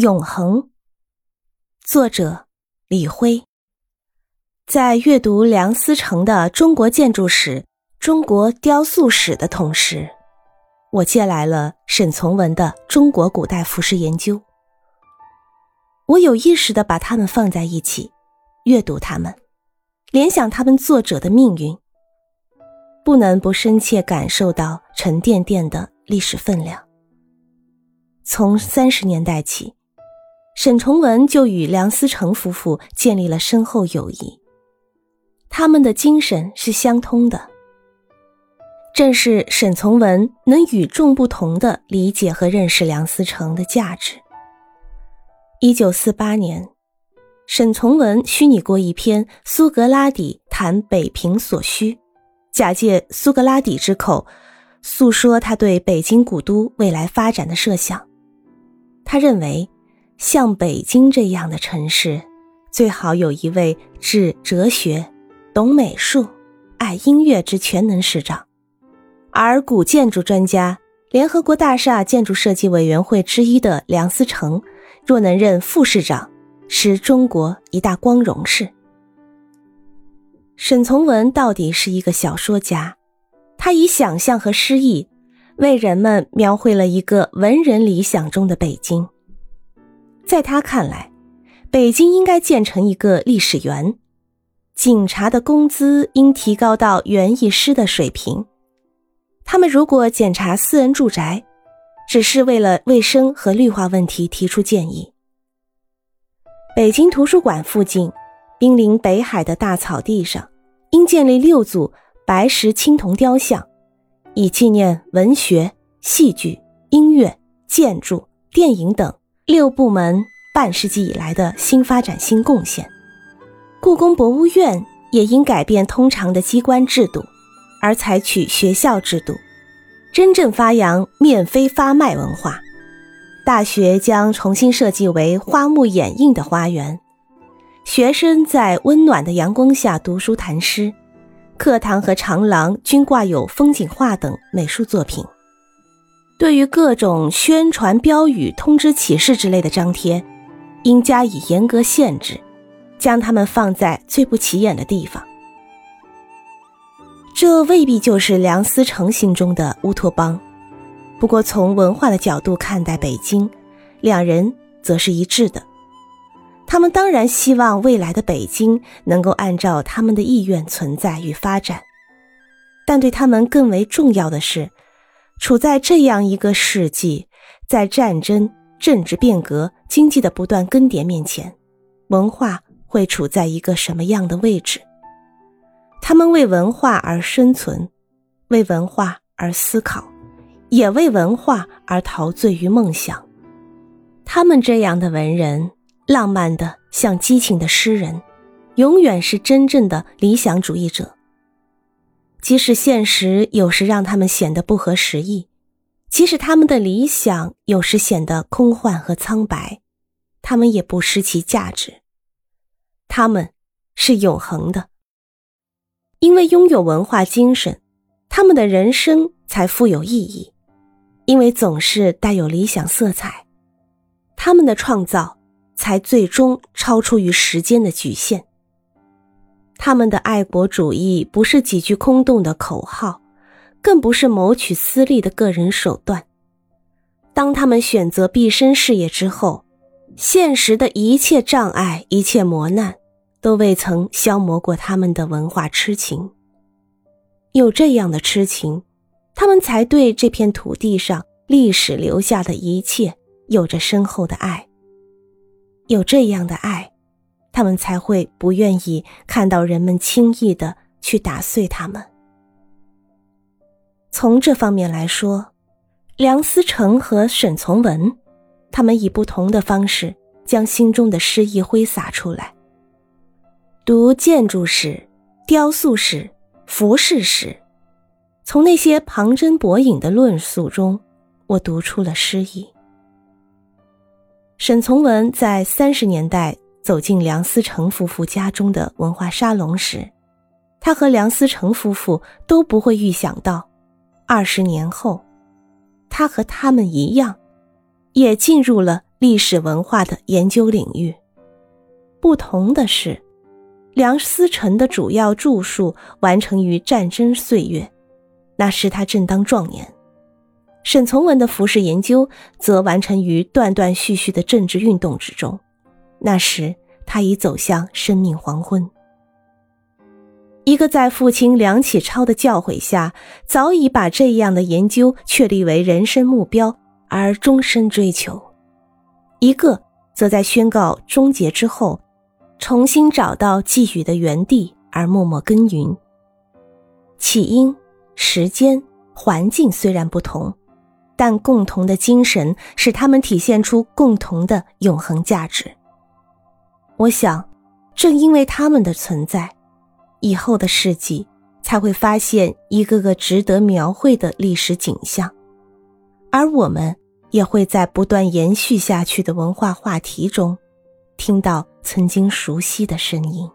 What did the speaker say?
永恒。作者李辉。在阅读梁思成的《中国建筑史》《中国雕塑史》的同时，我借来了沈从文的《中国古代服饰研究》。我有意识的把它们放在一起，阅读它们，联想他们作者的命运，不能不深切感受到沉甸甸的历史分量。从三十年代起，沈从文就与梁思成夫妇建立了深厚友谊。他们的精神是相通的。正是沈从文能与众不同的理解和认识梁思成的价值。一九四八年，沈从文虚拟过一篇《苏格拉底谈北平所需》，假借苏格拉底之口，诉说他对北京古都未来发展的设想。他认为，像北京这样的城市，最好有一位治哲学、懂美术、爱音乐之全能市长。而古建筑专家、联合国大厦建筑设计委员会之一的梁思成，若能任副市长，是中国一大光荣事。沈从文到底是一个小说家，他以想象和诗意。为人们描绘了一个文人理想中的北京。在他看来，北京应该建成一个历史园，警察的工资应提高到园艺师的水平。他们如果检查私人住宅，只是为了卫生和绿化问题提出建议。北京图书馆附近，濒临北海的大草地上，应建立六组白石青铜雕像。以纪念文学、戏剧、音乐、建筑、电影等六部门半世纪以来的新发展新贡献。故宫博物院也应改变通常的机关制度，而采取学校制度，真正发扬面飞发卖文化。大学将重新设计为花木掩映的花园，学生在温暖的阳光下读书谈诗。课堂和长廊均挂有风景画等美术作品。对于各种宣传标语、通知启事之类的张贴，应加以严格限制，将它们放在最不起眼的地方。这未必就是梁思成心中的乌托邦，不过从文化的角度看待北京，两人则是一致的。他们当然希望未来的北京能够按照他们的意愿存在与发展，但对他们更为重要的是，处在这样一个世纪，在战争、政治变革、经济的不断更迭面前，文化会处在一个什么样的位置？他们为文化而生存，为文化而思考，也为文化而陶醉于梦想。他们这样的文人。浪漫的像激情的诗人，永远是真正的理想主义者。即使现实有时让他们显得不合时宜，即使他们的理想有时显得空幻和苍白，他们也不失其价值。他们是永恒的，因为拥有文化精神，他们的人生才富有意义；因为总是带有理想色彩，他们的创造。才最终超出于时间的局限。他们的爱国主义不是几句空洞的口号，更不是谋取私利的个人手段。当他们选择毕生事业之后，现实的一切障碍、一切磨难，都未曾消磨过他们的文化痴情。有这样的痴情，他们才对这片土地上历史留下的一切有着深厚的爱。有这样的爱，他们才会不愿意看到人们轻易的去打碎他们。从这方面来说，梁思成和沈从文，他们以不同的方式将心中的诗意挥洒出来。读建筑史、雕塑史、服饰史，从那些旁征博引的论述中，我读出了诗意。沈从文在三十年代走进梁思成夫妇家中的文化沙龙时，他和梁思成夫妇都不会预想到，二十年后，他和他们一样，也进入了历史文化的研究领域。不同的是，梁思成的主要著述完成于战争岁月，那时他正当壮年；沈从文的服饰研究则完成于断断续续的政治运动之中，那时他已走向生命黄昏。一个在父亲梁启超的教诲下，早已把这样的研究确立为人生目标而终身追求；一个则在宣告终结之后，重新找到寄予的原地而默默耕耘。起因、时间、环境虽然不同，但共同的精神使他们体现出共同的永恒价值。我想，正因为他们的存在。以后的世纪才会发现一个个值得描绘的历史景象，而我们也会在不断延续下去的文化话题中，听到曾经熟悉的声音。